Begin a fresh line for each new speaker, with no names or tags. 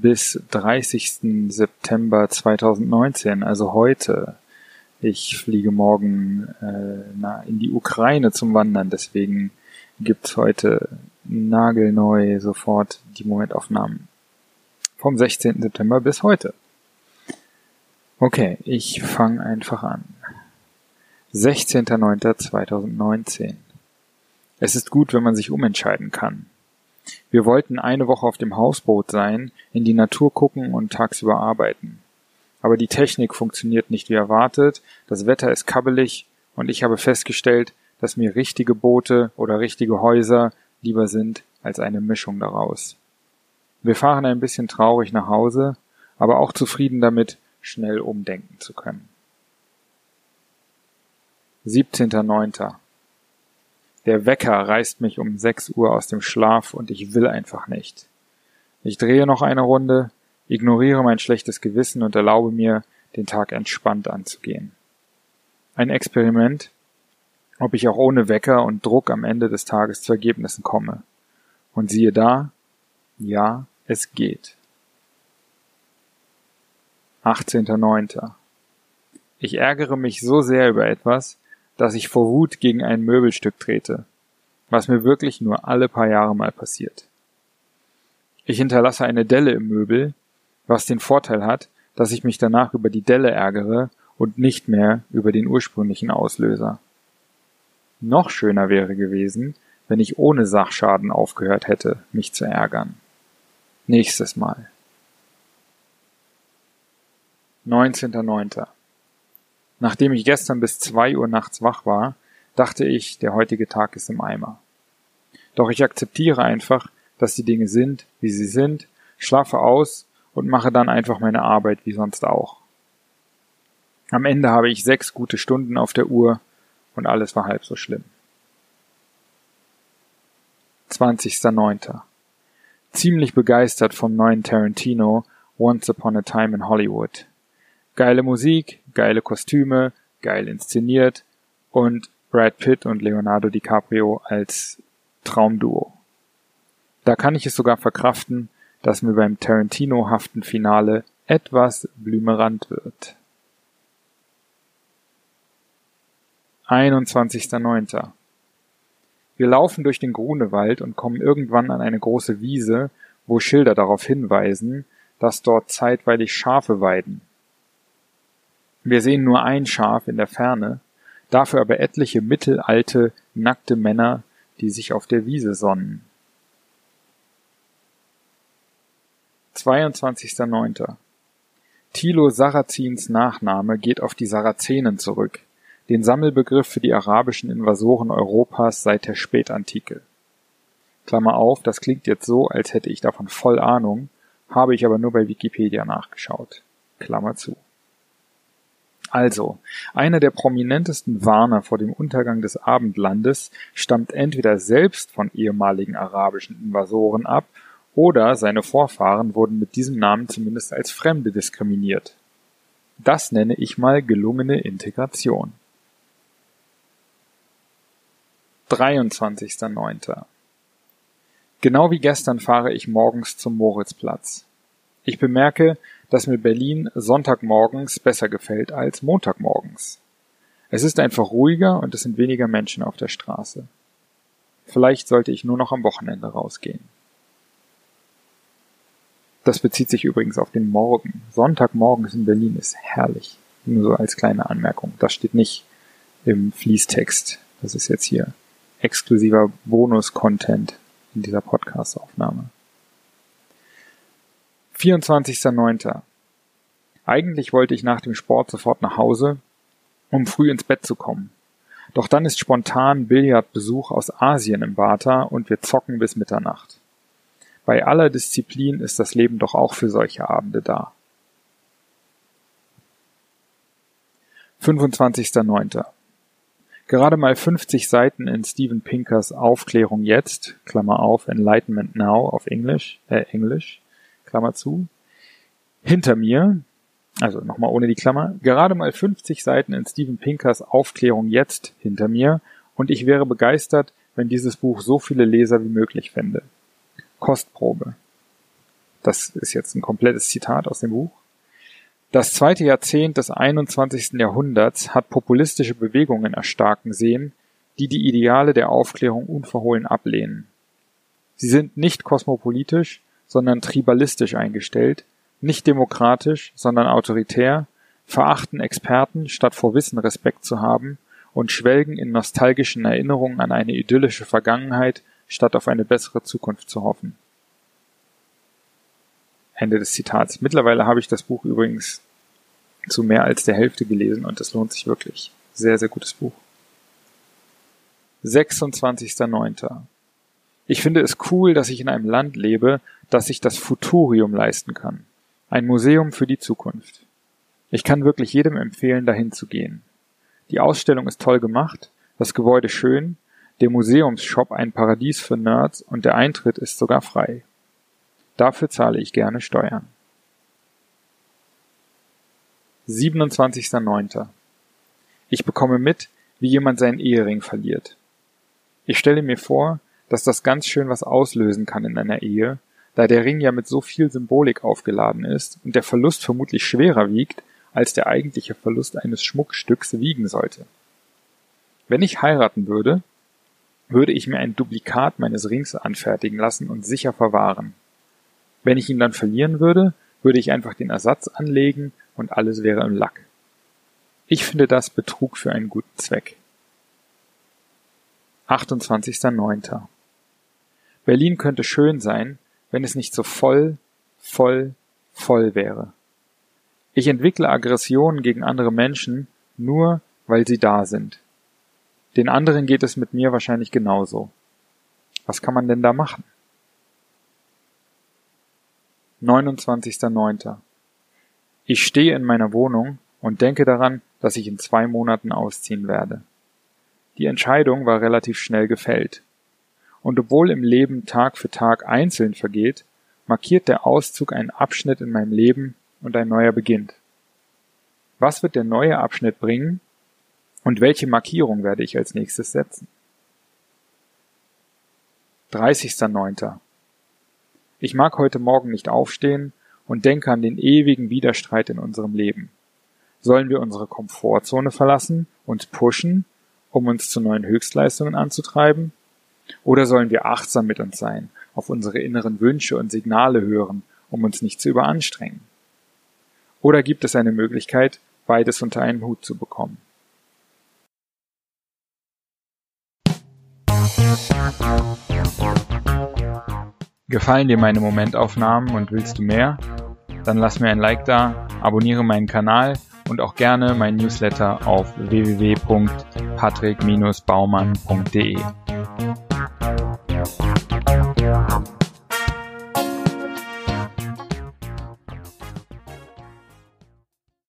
bis 30. September 2019, also heute. Ich fliege morgen äh, na, in die Ukraine zum Wandern, deswegen gibt's heute nagelneu sofort die Momentaufnahmen vom 16. September bis heute. Okay, ich fange einfach an. 16.09.2019. Es ist gut, wenn man sich umentscheiden kann. Wir wollten eine Woche auf dem Hausboot sein, in die Natur gucken und tagsüber arbeiten. Aber die Technik funktioniert nicht wie erwartet, das Wetter ist kabbelig und ich habe festgestellt, dass mir richtige Boote oder richtige Häuser lieber sind als eine Mischung daraus. Wir fahren ein bisschen traurig nach Hause, aber auch zufrieden damit, schnell umdenken zu können. 17.09. Der Wecker reißt mich um 6 Uhr aus dem Schlaf und ich will einfach nicht. Ich drehe noch eine Runde, ignoriere mein schlechtes Gewissen und erlaube mir, den Tag entspannt anzugehen. Ein Experiment, ob ich auch ohne Wecker und Druck am Ende des Tages zu Ergebnissen komme. Und siehe da, ja, es geht. 18.09. Ich ärgere mich so sehr über etwas, dass ich vor Wut gegen ein Möbelstück trete, was mir wirklich nur alle paar Jahre mal passiert. Ich hinterlasse eine Delle im Möbel, was den Vorteil hat, dass ich mich danach über die Delle ärgere und nicht mehr über den ursprünglichen Auslöser. Noch schöner wäre gewesen, wenn ich ohne Sachschaden aufgehört hätte, mich zu ärgern. Nächstes Mal. 19.09. Nachdem ich gestern bis zwei Uhr nachts wach war, dachte ich, der heutige Tag ist im Eimer. Doch ich akzeptiere einfach, dass die Dinge sind, wie sie sind, schlafe aus und mache dann einfach meine Arbeit wie sonst auch. Am Ende habe ich sechs gute Stunden auf der Uhr und alles war halb so schlimm. 20.09. Ziemlich begeistert vom neuen Tarantino Once Upon a Time in Hollywood. Geile Musik, geile Kostüme, geil inszeniert und Brad Pitt und Leonardo DiCaprio als Traumduo. Da kann ich es sogar verkraften, dass mir beim Tarantino-haften Finale etwas blümerant wird. 21.09. Wir laufen durch den Grunewald und kommen irgendwann an eine große Wiese, wo Schilder darauf hinweisen, dass dort zeitweilig Schafe weiden. Wir sehen nur ein Schaf in der Ferne, dafür aber etliche mittelalte, nackte Männer, die sich auf der Wiese sonnen. 22.09. Thilo Sarrazins Nachname geht auf die Sarazenen zurück, den Sammelbegriff für die arabischen Invasoren Europas seit der Spätantike. Klammer auf, das klingt jetzt so, als hätte ich davon voll Ahnung, habe ich aber nur bei Wikipedia nachgeschaut. Klammer zu. Also, einer der prominentesten Warner vor dem Untergang des Abendlandes stammt entweder selbst von ehemaligen arabischen Invasoren ab oder seine Vorfahren wurden mit diesem Namen zumindest als Fremde diskriminiert. Das nenne ich mal gelungene Integration. 23.09. Genau wie gestern fahre ich morgens zum Moritzplatz. Ich bemerke, dass mir Berlin Sonntagmorgens besser gefällt als Montagmorgens. Es ist einfach ruhiger und es sind weniger Menschen auf der Straße. Vielleicht sollte ich nur noch am Wochenende rausgehen. Das bezieht sich übrigens auf den Morgen. Sonntagmorgens in Berlin ist herrlich. Nur so als kleine Anmerkung. Das steht nicht im Fließtext. Das ist jetzt hier exklusiver Bonus-Content in dieser Podcast-Aufnahme. 24.09. Eigentlich wollte ich nach dem Sport sofort nach Hause, um früh ins Bett zu kommen. Doch dann ist spontan Billardbesuch aus Asien im Bata und wir zocken bis Mitternacht. Bei aller Disziplin ist das Leben doch auch für solche Abende da. 25.09. Gerade mal 50 Seiten in Steven Pinkers Aufklärung jetzt, Klammer auf, Enlightenment Now auf Englisch, äh, Englisch, Klammer zu, hinter mir, also nochmal ohne die Klammer, gerade mal 50 Seiten in Steven Pinkers Aufklärung jetzt hinter mir und ich wäre begeistert, wenn dieses Buch so viele Leser wie möglich fände. Kostprobe. Das ist jetzt ein komplettes Zitat aus dem Buch. Das zweite Jahrzehnt des 21. Jahrhunderts hat populistische Bewegungen erstarken sehen, die die Ideale der Aufklärung unverhohlen ablehnen. Sie sind nicht kosmopolitisch, sondern tribalistisch eingestellt, nicht demokratisch, sondern autoritär, verachten Experten, statt vor Wissen Respekt zu haben, und schwelgen in nostalgischen Erinnerungen an eine idyllische Vergangenheit, statt auf eine bessere Zukunft zu hoffen. Ende des Zitats. Mittlerweile habe ich das Buch übrigens zu mehr als der Hälfte gelesen und es lohnt sich wirklich. Sehr, sehr gutes Buch. 26.09. Ich finde es cool, dass ich in einem Land lebe, das sich das Futurium leisten kann. Ein Museum für die Zukunft. Ich kann wirklich jedem empfehlen, dahin zu gehen. Die Ausstellung ist toll gemacht, das Gebäude schön, der Museumsshop ein Paradies für Nerds und der Eintritt ist sogar frei. Dafür zahle ich gerne Steuern. 27.09. Ich bekomme mit, wie jemand seinen Ehering verliert. Ich stelle mir vor, dass das ganz schön was auslösen kann in einer Ehe, da der Ring ja mit so viel Symbolik aufgeladen ist und der Verlust vermutlich schwerer wiegt, als der eigentliche Verlust eines Schmuckstücks wiegen sollte. Wenn ich heiraten würde, würde ich mir ein Duplikat meines Rings anfertigen lassen und sicher verwahren. Wenn ich ihn dann verlieren würde, würde ich einfach den Ersatz anlegen und alles wäre im Lack. Ich finde das Betrug für einen guten Zweck. 28.09. Berlin könnte schön sein, wenn es nicht so voll, voll, voll wäre. Ich entwickle Aggressionen gegen andere Menschen nur, weil sie da sind. Den anderen geht es mit mir wahrscheinlich genauso. Was kann man denn da machen? 29.09. Ich stehe in meiner Wohnung und denke daran, dass ich in zwei Monaten ausziehen werde. Die Entscheidung war relativ schnell gefällt. Und obwohl im Leben Tag für Tag einzeln vergeht, markiert der Auszug einen Abschnitt in meinem Leben und ein neuer beginnt. Was wird der neue Abschnitt bringen und welche Markierung werde ich als nächstes setzen? 30.09. Ich mag heute Morgen nicht aufstehen und denke an den ewigen Widerstreit in unserem Leben. Sollen wir unsere Komfortzone verlassen und pushen, um uns zu neuen Höchstleistungen anzutreiben? Oder sollen wir achtsam mit uns sein, auf unsere inneren Wünsche und Signale hören, um uns nicht zu überanstrengen? Oder gibt es eine Möglichkeit, beides unter einen Hut zu bekommen? Gefallen dir meine Momentaufnahmen und willst du mehr? Dann lass mir ein Like da, abonniere meinen Kanal und auch gerne mein Newsletter auf www.patrick-baumann.de.